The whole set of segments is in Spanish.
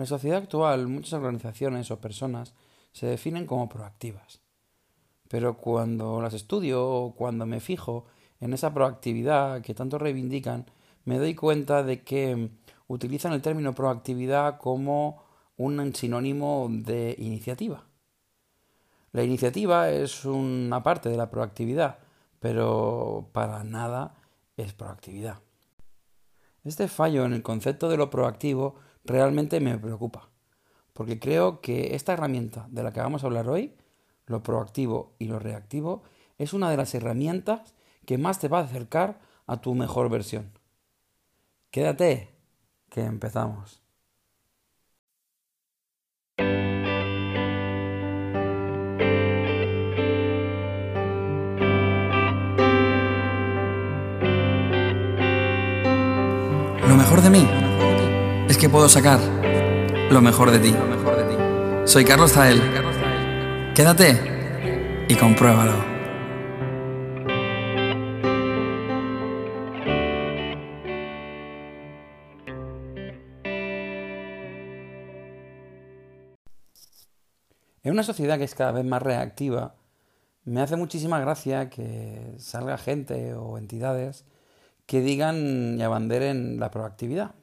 En la sociedad actual muchas organizaciones o personas se definen como proactivas. Pero cuando las estudio o cuando me fijo en esa proactividad que tanto reivindican, me doy cuenta de que utilizan el término proactividad como un sinónimo de iniciativa. La iniciativa es una parte de la proactividad, pero para nada es proactividad. Este fallo en el concepto de lo proactivo realmente me preocupa, porque creo que esta herramienta de la que vamos a hablar hoy, lo proactivo y lo reactivo, es una de las herramientas que más te va a acercar a tu mejor versión. Quédate, que empezamos. Lo mejor de mí es que puedo sacar lo mejor de ti. Soy Carlos Zael. Quédate y compruébalo. En una sociedad que es cada vez más reactiva, me hace muchísima gracia que salga gente o entidades que digan y abanderen la proactividad.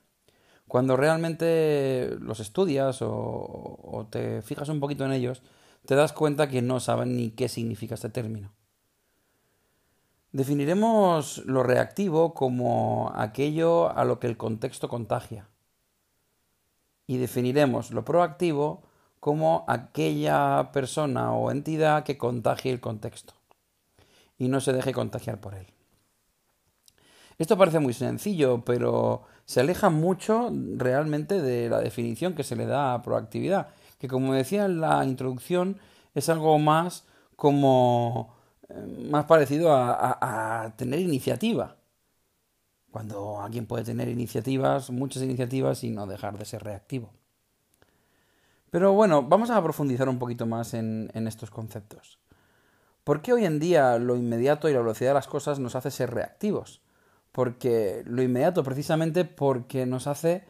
Cuando realmente los estudias o, te fijas un poquito en ellos, te das cuenta que no saben ni qué significa este término. Definiremos lo reactivo como aquello a lo que el contexto contagia. Y definiremos lo proactivo como aquella persona o entidad que contagie el contexto y no se deje contagiar por él. Esto parece muy sencillo, pero se aleja mucho realmente de la definición que se le da a proactividad, que como decía en la introducción, es algo más como eh, más parecido a, tener iniciativa. Cuando alguien puede tener iniciativas, muchas iniciativas, y no dejar de ser reactivo. Pero bueno, vamos a profundizar un poquito más en, en, estos conceptos. ¿Por qué hoy en día lo inmediato y la velocidad de las cosas nos hace ser reactivos? Porque lo inmediato precisamente porque nos hace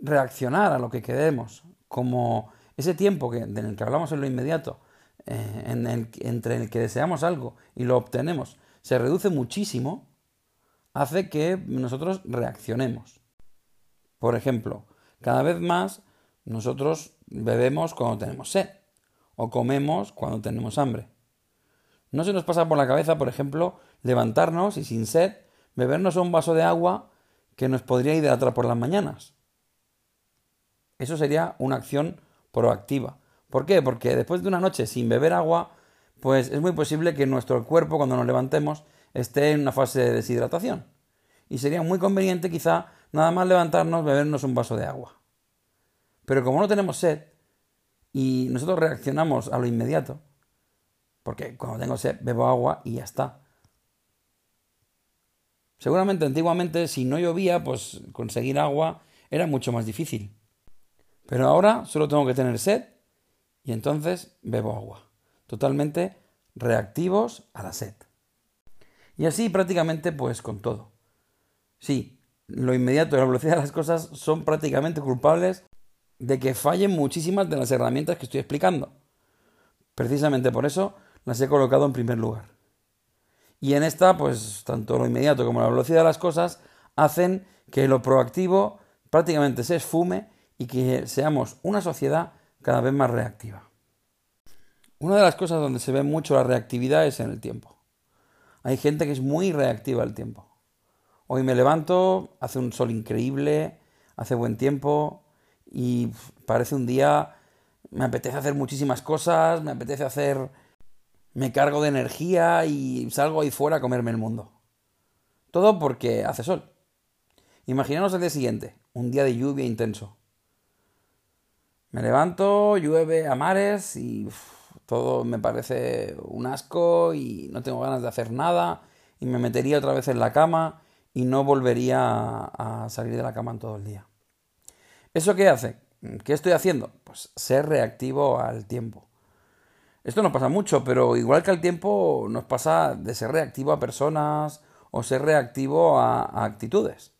reaccionar a lo que queremos, como ese tiempo que, en el que hablamos en lo inmediato, eh, entre el que deseamos algo y lo obtenemos, se reduce muchísimo, hace que nosotros reaccionemos. Por ejemplo, cada vez más nosotros bebemos cuando tenemos sed o comemos cuando tenemos hambre. No se nos pasa por la cabeza, por ejemplo, levantarnos y sin sed bebernos un vaso de agua que nos podría hidratar por las mañanas. Eso sería una acción proactiva. ¿Por qué? Porque después de una noche sin beber agua, pues es muy posible que nuestro cuerpo cuando nos levantemos esté en una fase de deshidratación. Y sería muy conveniente quizá nada más levantarnos, bebernos un vaso de agua. Pero como no tenemos sed y nosotros reaccionamos a lo inmediato, porque cuando tengo sed bebo agua y ya está, Seguramente antiguamente si no llovía, pues conseguir agua era mucho más difícil. Pero ahora solo tengo que tener sed y entonces bebo agua. Totalmente reactivos a la sed. Y así prácticamente pues con todo. Sí, lo inmediato y la velocidad de las cosas son prácticamente culpables de que fallen muchísimas de las herramientas que estoy explicando. Precisamente por eso las he colocado en primer lugar. Y en esta, pues tanto lo inmediato como la velocidad de las cosas hacen que lo proactivo prácticamente se esfume y que seamos una sociedad cada vez más reactiva. Una de las cosas donde se ve mucho la reactividad es en el tiempo. Hay gente que es muy reactiva al tiempo. Hoy me levanto, hace un sol increíble, hace buen tiempo y parece un día, me apetece hacer muchísimas cosas, me apetece hacer me cargo de energía y salgo ahí fuera a comerme el mundo. Todo porque hace sol. Imaginaos el día siguiente, un día de lluvia intenso. Me levanto, llueve a mares y todo me parece un asco y no tengo ganas de hacer nada y me metería otra vez en la cama y no volvería a salir de la cama en todo el día. ¿Eso qué hace? ¿Qué estoy haciendo? Pues ser reactivo al tiempo. Esto no pasa mucho, pero igual que al tiempo nos pasa de ser reactivo a personas o ser reactivo a, actitudes.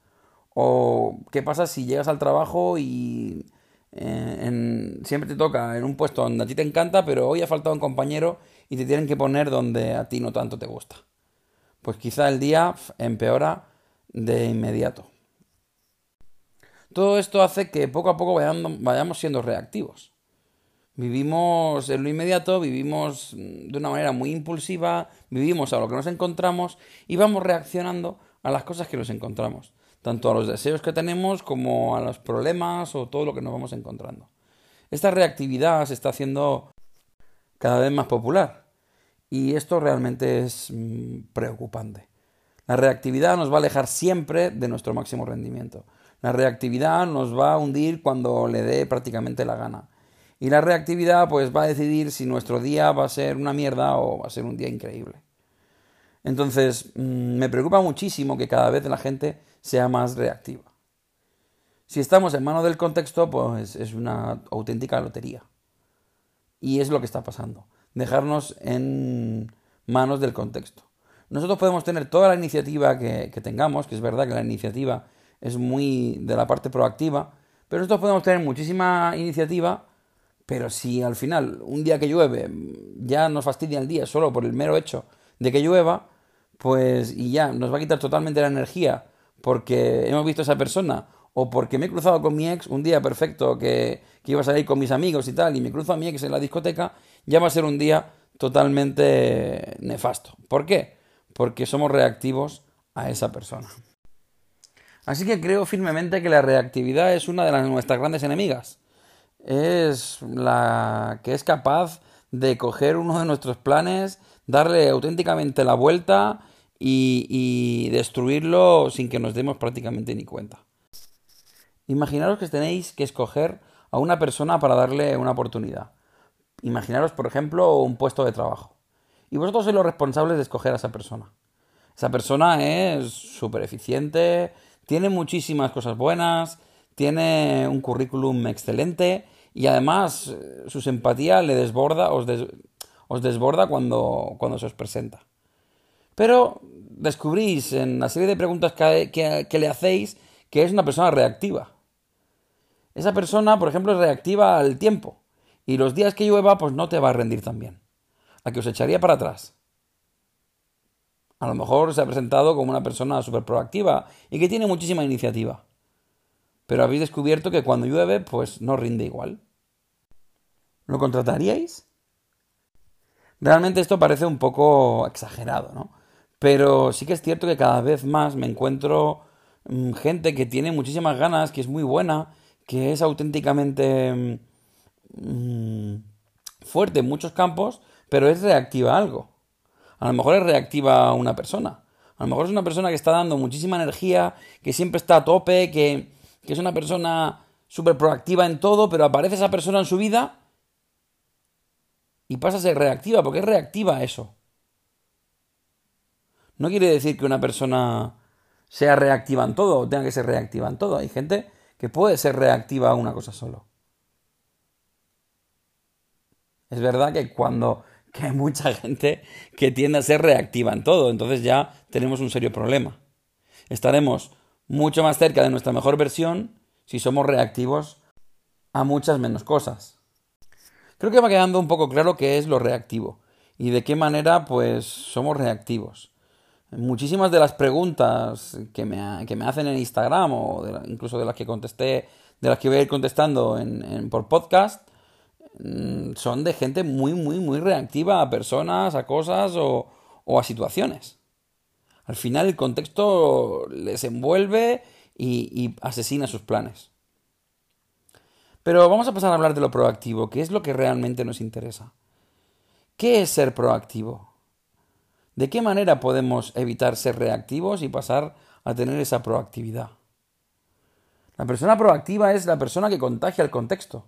O qué pasa si llegas al trabajo y eh, siempre te toca en un puesto donde a ti te encanta, pero hoy ha faltado un compañero y te tienen que poner donde a ti no tanto te gusta. Pues quizá el día empeora de inmediato. Todo esto hace que poco a poco vayamos siendo reactivos. Vivimos en lo inmediato, vivimos de una manera muy impulsiva, vivimos a lo que nos encontramos y vamos reaccionando a las cosas que nos encontramos, tanto a los deseos que tenemos como a los problemas o todo lo que nos vamos encontrando. Esta reactividad se está haciendo cada vez más popular y esto realmente es mm, preocupante. La reactividad nos va a alejar siempre de nuestro máximo rendimiento. La reactividad nos va a hundir cuando le dé prácticamente la gana. Y la reactividad pues va a decidir si nuestro día va a ser una mierda o va a ser un día increíble. Entonces, mm, me preocupa muchísimo que cada vez la gente sea más reactiva. Si estamos en manos del contexto, pues es una auténtica lotería. Y es lo que está pasando. Dejarnos en manos del contexto. Nosotros podemos tener toda la iniciativa que, que tengamos, que es verdad que la iniciativa es muy de la parte proactiva, pero nosotros podemos tener muchísima iniciativa pero si al final, un día que llueve, ya nos fastidia el día solo por el mero hecho de que llueva, pues y ya nos va a quitar totalmente la energía porque hemos visto a esa persona o porque me he cruzado con mi ex un día perfecto que, iba a salir con mis amigos y tal y me cruzo a mi ex en la discoteca, ya va a ser un día totalmente nefasto. ¿Por qué? Porque somos reactivos a esa persona. Así que creo firmemente que la reactividad es una de las, nuestras grandes enemigas es la que es capaz de coger uno de nuestros planes, darle auténticamente la vuelta y, destruirlo sin que nos demos prácticamente ni cuenta. Imaginaros que tenéis que escoger a una persona para darle una oportunidad. Imaginaros, por ejemplo, un puesto de trabajo. Y vosotros sois los responsables de escoger a esa persona. Esa persona es súper eficiente, tiene muchísimas cosas buenas, tiene un currículum excelente y además eh, su simpatía le desborda, os, os desborda cuando, cuando se os presenta. Pero descubrís en la serie de preguntas que, que, le hacéis que es una persona reactiva. Esa persona, por ejemplo, es reactiva al tiempo. Y los días que llueva, pues no te va a rendir tan bien. A que os echaría para atrás. A lo mejor se ha presentado como una persona súper proactiva y que tiene muchísima iniciativa. Pero habéis descubierto que cuando llueve, pues no rinde igual. ¿Lo contrataríais? Realmente esto parece un poco exagerado, ¿no? Pero sí que es cierto que cada vez más me encuentro mm, gente que tiene muchísimas ganas, que es muy buena, que es auténticamente mm, fuerte en muchos campos, pero es reactiva a algo. A lo mejor es reactiva a una persona. A lo mejor es una persona que está dando muchísima energía, que siempre está a tope, que, que es una persona súper proactiva en todo, pero aparece esa persona en su vida y pasa a ser reactiva, porque es reactiva eso. No quiere decir que una persona sea reactiva en todo o tenga que ser reactiva en todo. Hay gente que puede ser reactiva a una cosa solo. Es verdad que cuando que hay mucha gente que tiende a ser reactiva en todo, entonces ya tenemos un serio problema. Estaremos mucho más cerca de nuestra mejor versión si somos reactivos a muchas menos cosas. Creo que va quedando un poco claro qué es lo reactivo y de qué manera pues somos reactivos. Muchísimas de las preguntas que me, que me hacen en Instagram o incluso de las que contesté, de las que voy a ir contestando en, por podcast, mm, son de gente muy, muy, muy reactiva a personas, a cosas o, a situaciones. Al final el contexto les envuelve y asesina sus planes. Pero vamos a pasar a hablar de lo proactivo, que es lo que realmente nos interesa. ¿Qué es ser proactivo? ¿De qué manera podemos evitar ser reactivos y pasar a tener esa proactividad? La persona proactiva es la persona que contagia el contexto.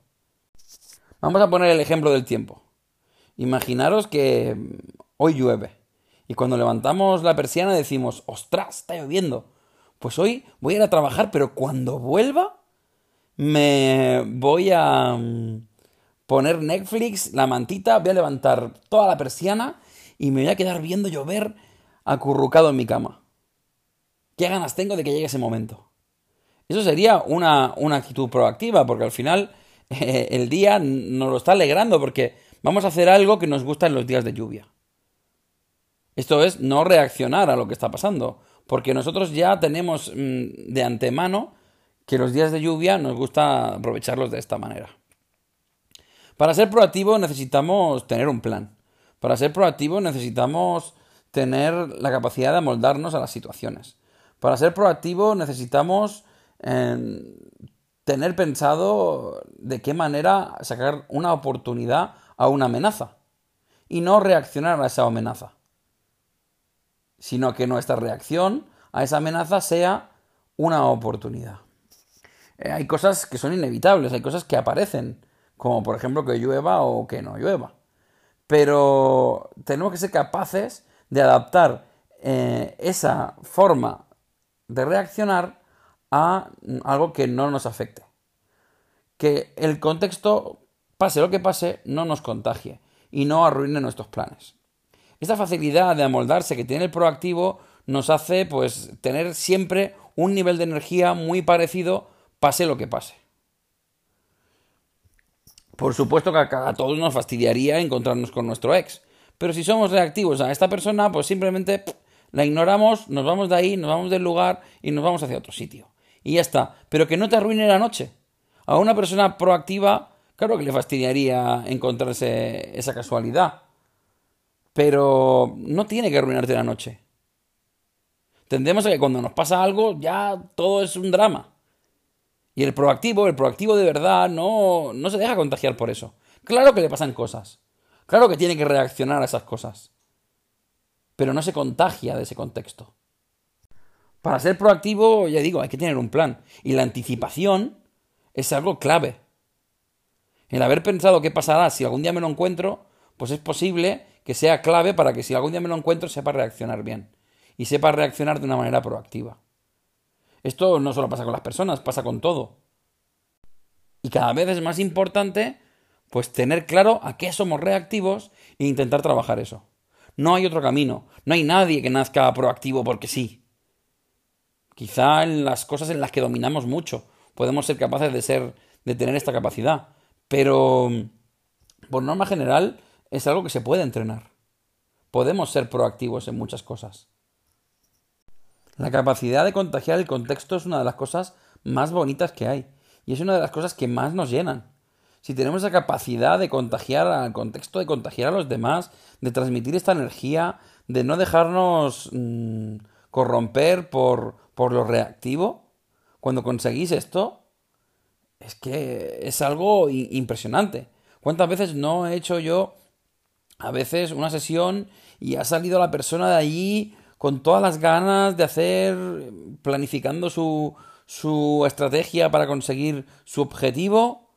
Vamos a poner el ejemplo del tiempo. Imaginaros que hoy llueve y cuando levantamos la persiana decimos, ostras, está lloviendo. Pues hoy voy a ir a trabajar, pero cuando vuelva me voy a mm, poner Netflix, la mantita, voy a levantar toda la persiana y me voy a quedar viendo llover acurrucado en mi cama. ¿Qué ganas tengo de que llegue ese momento? Eso sería una, una actitud proactiva, porque al final el día nos lo está alegrando porque vamos a hacer algo que nos gusta en los días de lluvia. Esto es no reaccionar a lo que está pasando, porque nosotros ya tenemos mm, de antemano que los días de lluvia nos gusta aprovecharlos de esta manera. Para ser proactivo necesitamos tener un plan. Para ser proactivo necesitamos tener la capacidad de amoldarnos a las situaciones. Para ser proactivo necesitamos em, tener pensado de qué manera sacar una oportunidad a una amenaza y no reaccionar a esa amenaza, sino que nuestra reacción a esa amenaza sea una oportunidad. Eh, hay cosas que son inevitables, hay cosas que aparecen, como por ejemplo que llueva o que no llueva. Pero tenemos que ser capaces de adaptar eh, esa forma de reaccionar a algo que no nos afecte. Que el contexto, pase lo que pase, no nos contagie y no arruine nuestros planes. Esta facilidad de amoldarse que tiene el proactivo nos hace pues tener siempre un nivel de energía muy parecido pase lo que pase. Por supuesto que a, todos nos fastidiaría encontrarnos con nuestro ex, pero si somos reactivos a esta persona, pues simplemente la ignoramos, nos vamos de ahí, nos vamos del lugar y nos vamos hacia otro sitio. Y ya está. Pero que no te arruine la noche. A una persona proactiva, claro que le fastidiaría encontrarse esa casualidad. Pero no tiene que arruinarte la noche. Tendemos a que cuando nos pasa algo ya todo es un drama. Y el proactivo, el proactivo de verdad, no, no se deja contagiar por eso. Claro que le pasan cosas. Claro que tiene que reaccionar a esas cosas. Pero no se contagia de ese contexto. Para ser proactivo, ya digo, hay que tener un plan. Y la anticipación es algo clave. El haber pensado qué pasará si algún día me lo encuentro, pues es posible que sea clave para que si algún día me lo encuentro sepa reaccionar bien. Y sepa reaccionar de una manera proactiva. Esto no solo pasa con las personas, pasa con todo. Y cada vez es más importante, pues, tener claro a qué somos reactivos e intentar trabajar eso. No hay otro camino. No hay nadie que nazca proactivo porque sí. Quizá en las cosas en las que dominamos mucho podemos ser capaces de ser, de tener esta capacidad. Pero, por norma general, es algo que se puede entrenar. Podemos ser proactivos en muchas cosas. La capacidad de contagiar el contexto es una de las cosas más bonitas que hay y es una de las cosas que más nos llenan. Si tenemos esa capacidad de contagiar al contexto, de contagiar a los demás, de transmitir esta energía, de no dejarnos mm, corromper por, por lo reactivo, cuando conseguís esto, es que es algo impresionante. ¿Cuántas veces no he hecho yo a veces una sesión y ha salido la persona de allí con todas las ganas de hacer, planificando su, su estrategia para conseguir su objetivo,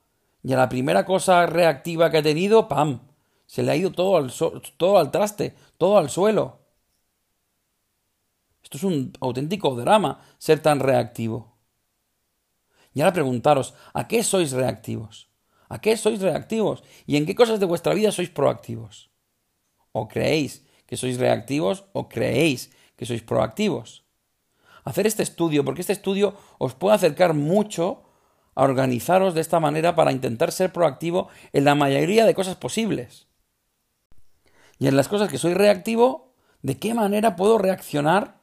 y a la primera cosa reactiva que ha tenido, ¡pam! Se le ha ido todo al, todo al traste, todo al suelo. Esto es un auténtico drama, ser tan reactivo. Y ahora preguntaros, ¿a qué sois reactivos? ¿A qué sois reactivos? ¿Y en qué cosas de vuestra vida sois proactivos? ¿O creéis que sois reactivos o creéis que sois proactivos. Hacer este estudio, porque este estudio os puede acercar mucho a organizaros de esta manera para intentar ser proactivo en la mayoría de cosas posibles. Y en las cosas que soy reactivo, ¿de qué manera puedo reaccionar?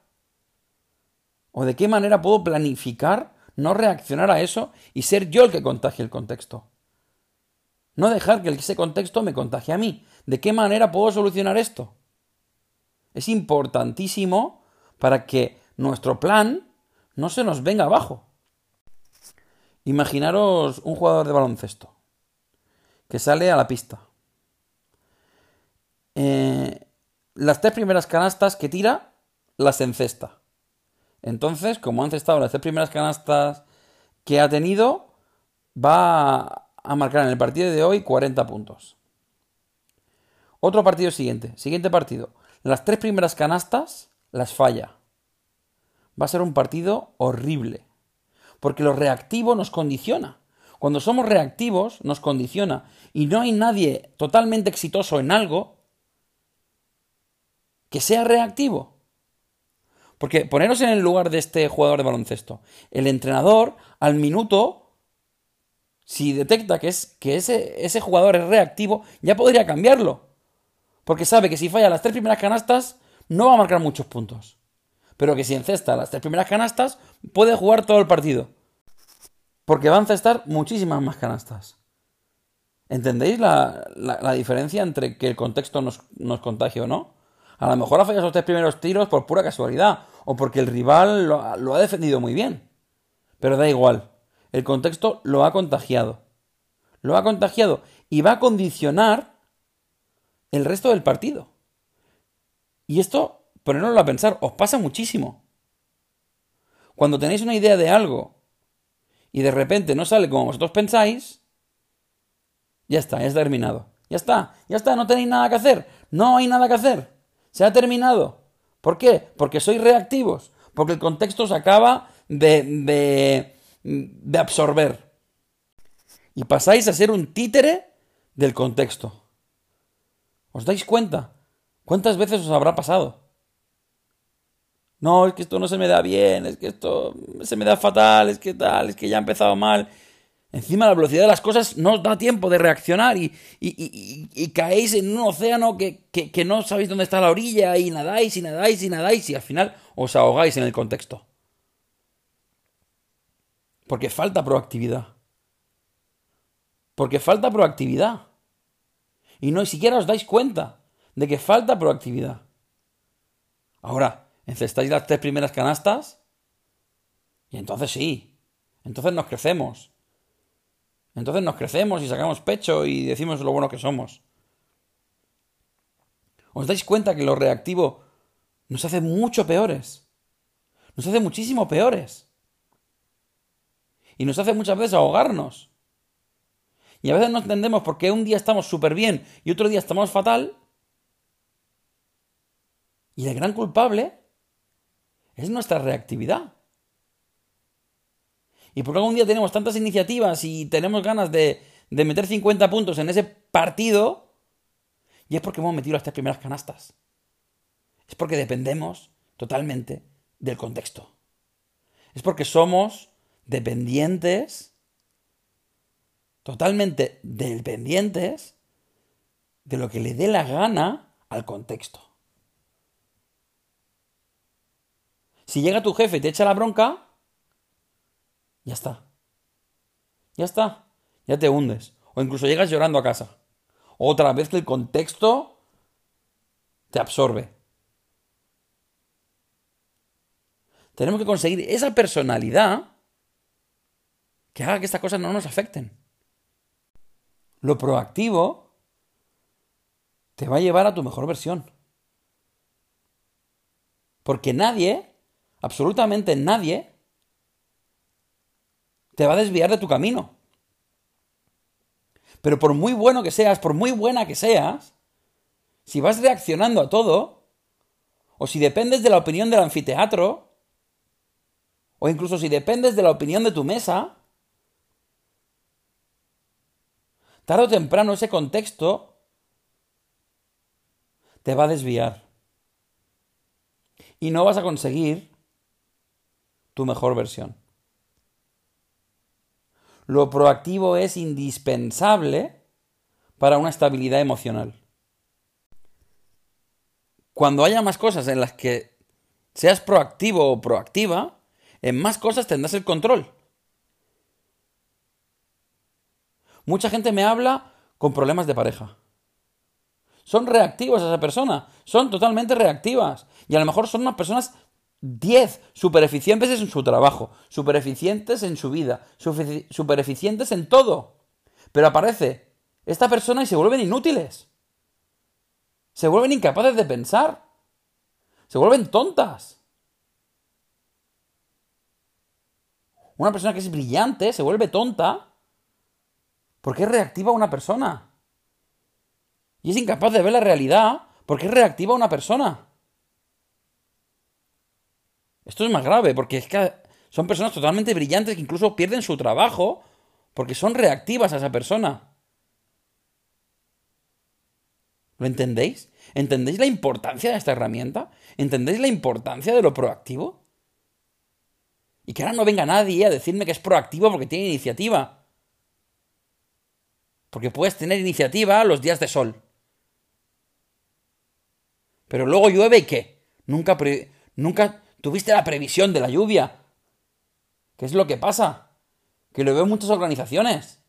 ¿O de qué manera puedo planificar no reaccionar a eso y ser yo el que contagie el contexto? No dejar que ese contexto me contagie a mí. ¿De qué manera puedo solucionar esto? Es importantísimo para que nuestro plan no se nos venga abajo. Imaginaros un jugador de baloncesto que sale a la pista. Eh, las tres primeras canastas que tira las encesta. Entonces, como ha encestado las tres primeras canastas que ha tenido, va a marcar en el partido de hoy 40 puntos. Otro partido siguiente, siguiente partido. Las tres primeras canastas las falla. Va a ser un partido horrible. Porque lo reactivo nos condiciona. Cuando somos reactivos nos condiciona. Y no hay nadie totalmente exitoso en algo que sea reactivo. Porque poneros en el lugar de este jugador de baloncesto. El entrenador al minuto si detecta que, es, que ese, ese jugador es reactivo, ya podría cambiarlo. Porque sabe que si falla las tres primeras canastas, no va a marcar muchos puntos. Pero que si encesta las tres primeras canastas, puede jugar todo el partido. Porque va a encestar muchísimas más canastas. ¿Entendéis la, diferencia entre que el contexto nos, nos contagie o no? A lo mejor ha fallado los tres primeros tiros por pura casualidad, o porque el rival lo ha defendido muy bien. Pero da igual, el contexto lo ha contagiado. Lo ha contagiado y va a condicionar el resto del partido. Y esto, poneroslo a pensar, os pasa muchísimo. Cuando tenéis una idea de algo y de repente no sale como vosotros pensáis, ya está, ya está terminado. Ya está, ya está, no tenéis nada que hacer. No hay nada que hacer. Se ha terminado. ¿Por qué? Porque sois reactivos. Porque el contexto se acaba de, de, de absorber. Y pasáis a ser un títere del contexto. ¿Os dais cuenta? ¿Cuántas veces os habrá pasado? No, es que esto no se me da bien, es que esto se me da fatal, es que tal, es que ya ha empezado mal. Encima la velocidad de las cosas no os da tiempo de reaccionar y, y, caéis en un océano que, que, no sabéis dónde está la orilla y nadáis y nadáis y nadáis y al final os ahogáis en el contexto. Porque falta proactividad. Porque falta proactividad. Y no siquiera os dais cuenta de que falta proactividad. Ahora, encestáis las tres primeras canastas y entonces sí, entonces nos crecemos entonces nos crecemos y sacamos pecho y decimos lo bueno que somos. ¿Os dais cuenta que lo reactivo nos hace mucho peores? Nos hace muchísimo peores. Y nos hace muchas veces ahogarnos. Y a veces no entendemos por qué un día estamos súper bien y otro día estamos fatal. Y el gran culpable es nuestra reactividad. Y porque algún día tenemos tantas iniciativas y tenemos ganas de, meter 50 puntos en ese partido, y es porque hemos metido las tres primeras canastas. Es porque dependemos totalmente del contexto. Es porque somos dependientes, totalmente dependientes de lo que le dé la gana al contexto. Si llega tu jefe y te echa la bronca, ya está. Ya está. Ya te hundes. O incluso llegas llorando a casa. Otra vez que el contexto te absorbe. Tenemos que conseguir esa personalidad que haga que estas cosas no nos afecten. Lo proactivo te va a llevar a tu mejor versión. Porque nadie, absolutamente nadie, te va a desviar de tu camino. Pero por muy bueno que seas, por muy buena que seas, si vas reaccionando a todo, o si dependes de la opinión del anfiteatro, o incluso si dependes de la opinión de tu mesa, tarde o temprano ese contexto te va a desviar. Y no vas a conseguir tu mejor versión. Lo proactivo es indispensable para una estabilidad emocional. Cuando haya más cosas en las que seas proactivo o proactiva, en más cosas tendrás el control. Mucha gente me habla con problemas de pareja. Son reactivos a esa persona, son totalmente reactivas. Y a lo mejor son unas personas 10 super eficientes en su trabajo, super eficientes en su vida, super eficientes en todo. Pero aparece esta persona y se vuelven inútiles. Se vuelven incapaces de pensar. Se vuelven tontas. Una persona que es brillante se vuelve tonta porque es reactiva a una persona. Y es incapaz de ver la realidad porque es reactiva a una persona. Esto es más grave, porque es que son personas totalmente brillantes que incluso pierden su trabajo porque son reactivas a esa persona. ¿Lo entendéis? ¿Entendéis la importancia de esta herramienta? ¿Entendéis la importancia de lo proactivo? Y que ahora no venga nadie a decirme que es proactivo porque tiene iniciativa. Porque puedes tener iniciativa los días de sol. Pero luego llueve y qué? Nunca, nunca tuviste la previsión de la lluvia. ¿Qué es lo que pasa? Que lo veo en muchas organizaciones.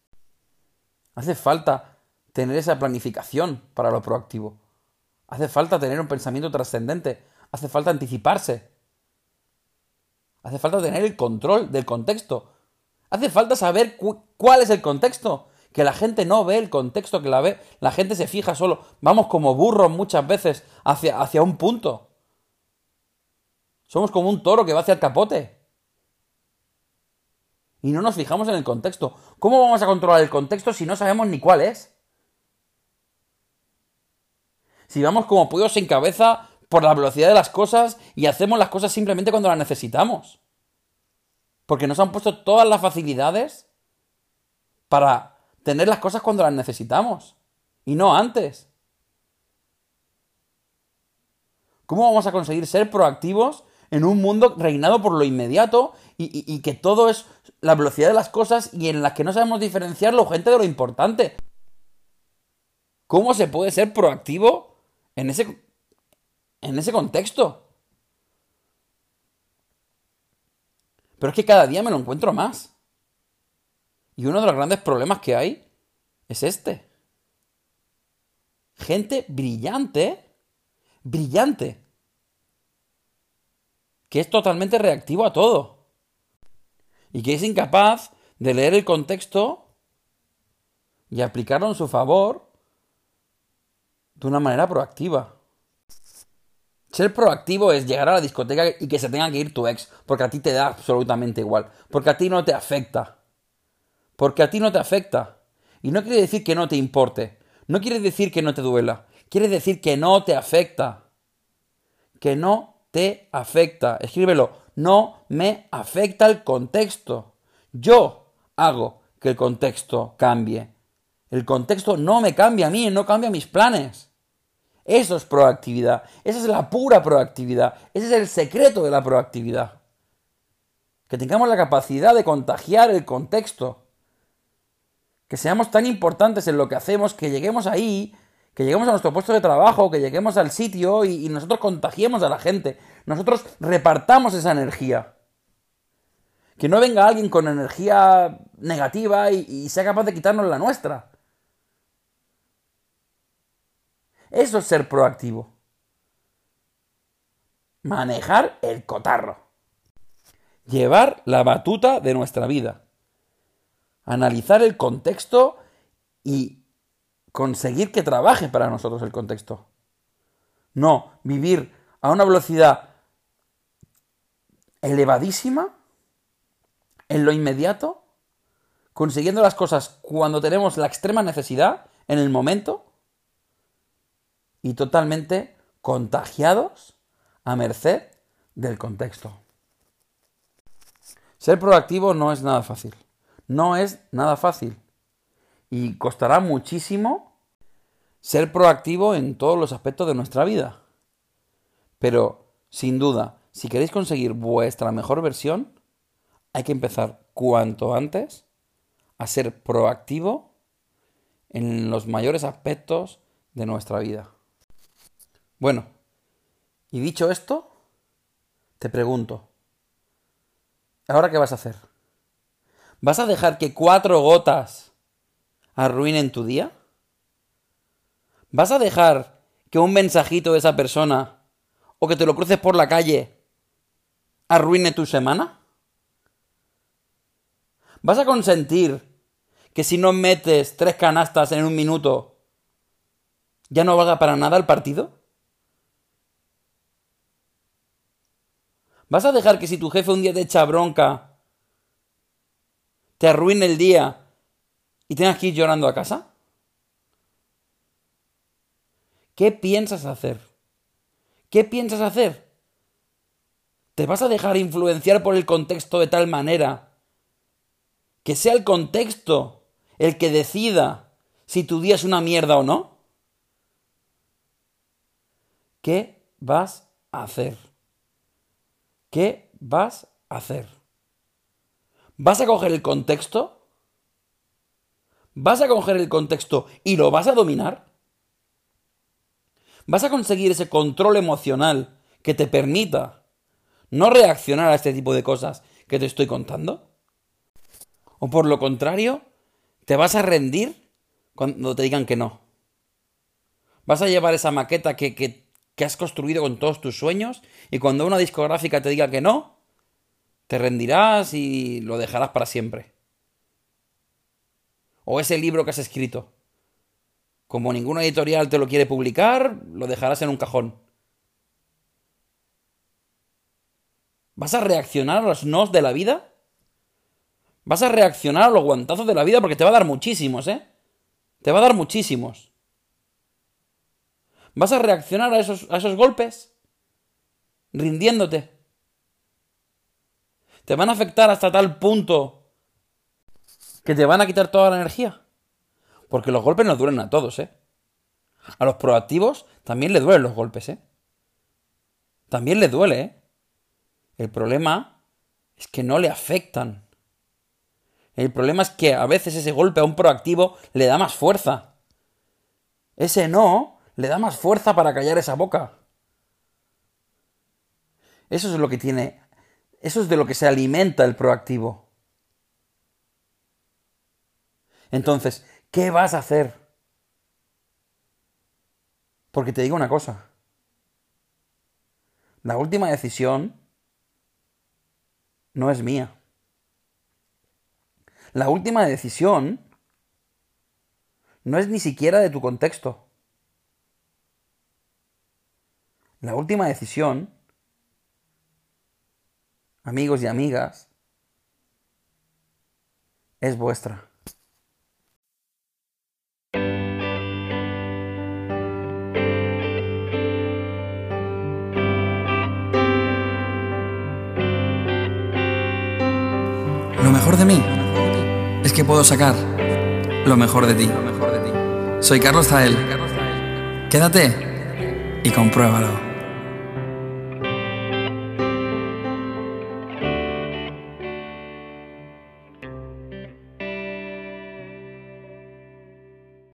Hace falta tener esa planificación para lo proactivo. Hace falta tener un pensamiento trascendente. Hace falta anticiparse. Hace falta tener el control del contexto. Hace falta saber cuál es el contexto. Que la gente no ve el contexto que la ve. La gente se fija solo. Vamos como burros muchas veces hacia, hacia un punto. Somos como un toro que va hacia el capote. Y no nos fijamos en el contexto. ¿Cómo vamos a controlar el contexto si no sabemos ni cuál es? Si vamos como pollos sin cabeza por la velocidad de las cosas y hacemos las cosas simplemente cuando las necesitamos. Porque nos han puesto todas las facilidades para tener las cosas cuando las necesitamos y no antes. ¿Cómo vamos a conseguir ser proactivos en un mundo reinado por lo inmediato y, que todo es la velocidad de las cosas y en las que no sabemos diferenciar lo urgente de lo importante. ¿Cómo se puede ser proactivo en ese, en ese contexto? Pero es que cada día me lo encuentro más. Y uno de los grandes problemas que hay es este. Gente brillante, brillante, que es totalmente reactivo a todo. Y que es incapaz de leer el contexto y aplicarlo en su favor de una manera proactiva. Ser proactivo es llegar a la discoteca y que se tenga que ir tu ex, porque a ti te da absolutamente igual, porque a ti no te afecta. Porque a ti no te afecta. Y no quiere decir que no te importe, no quiere decir que no te duela, quiere decir que no te afecta. Que no te afecta. Escríbelo. No me afecta el contexto. Yo hago que el contexto cambie. El contexto no me cambia a mí, no cambia mis planes. Eso es proactividad. Esa es la pura proactividad. Ese es el secreto de la proactividad. Que tengamos la capacidad de contagiar el contexto. Que seamos tan importantes en lo que hacemos que lleguemos ahí que lleguemos a nuestro puesto de trabajo, que lleguemos al sitio y, nosotros contagiemos a la gente. Nosotros repartamos esa energía. Que no venga alguien con energía negativa y, sea capaz de quitarnos la nuestra. Eso es ser proactivo. Manejar el cotarro. Llevar la batuta de nuestra vida. Analizar el contexto y conseguir que trabaje para nosotros el contexto. No vivir a una velocidad elevadísima, en lo inmediato, consiguiendo las cosas cuando tenemos la extrema necesidad, en el momento, y totalmente contagiados a merced del contexto. Ser proactivo no es nada fácil. No es nada fácil y costará muchísimo ser proactivo en todos los aspectos de nuestra vida. Pero, sin duda, si queréis conseguir vuestra mejor versión, hay que empezar cuanto antes a ser proactivo en los mayores aspectos de nuestra vida. Bueno, y dicho esto, te pregunto, ¿ahora qué vas a hacer? ¿Vas a dejar que cuatro gotas arruinen tu día? ¿Vas a dejar que un mensajito de esa persona o que te lo cruces por la calle arruine tu semana? ¿Vas a consentir que si no metes tres canastas en un minuto ya no valga para nada el partido? ¿Vas a dejar que si tu jefe un día te echa bronca, te arruine el día y tengas que ir llorando a casa? ¿Qué piensas hacer? ¿Qué piensas hacer? ¿Te vas a dejar influenciar por el contexto de tal manera que sea el contexto el que decida si tu día es una mierda o no? ¿Qué vas a hacer? ¿Qué vas a hacer? ¿Vas a coger el contexto? ¿Vas a coger el contexto y lo vas a dominar? ¿Vas a conseguir ese control emocional que te permita no reaccionar a este tipo de cosas que te estoy contando? ¿O por lo contrario, te vas a rendir cuando te digan que no? ¿Vas a llevar esa maqueta que, que, que has construido con todos tus sueños y cuando una discográfica te diga que no, te rendirás y lo dejarás para siempre? ¿O ese libro que has escrito? Como ninguna editorial te lo quiere publicar, lo dejarás en un cajón. ¿Vas a reaccionar a los nos de la vida? ¿Vas a reaccionar a los guantazos de la vida? Porque te va a dar muchísimos, ¿eh? Te va a dar muchísimos. ¿Vas a reaccionar a esos, a esos golpes? Rindiéndote. ¿Te van a afectar hasta tal punto que te van a quitar toda la energía? Porque los golpes nos duelen a todos, ¿eh? A los proactivos también les duelen los golpes, ¿eh? También les duele, ¿eh? El problema es que no le afectan. El problema es que a veces ese golpe a un proactivo le da más fuerza. Ese no le da más fuerza para callar esa boca. Eso es lo que tiene. Eso es de lo que se alimenta el proactivo. Entonces, ¿Qué vas a hacer? Porque te digo una cosa. La última decisión no es mía. La última decisión no es ni siquiera de tu contexto. La última decisión, amigos y amigas, es vuestra. Lo mejor de mí es que puedo sacar lo mejor de ti. Soy Carlos Zael. Quédate y compruébalo.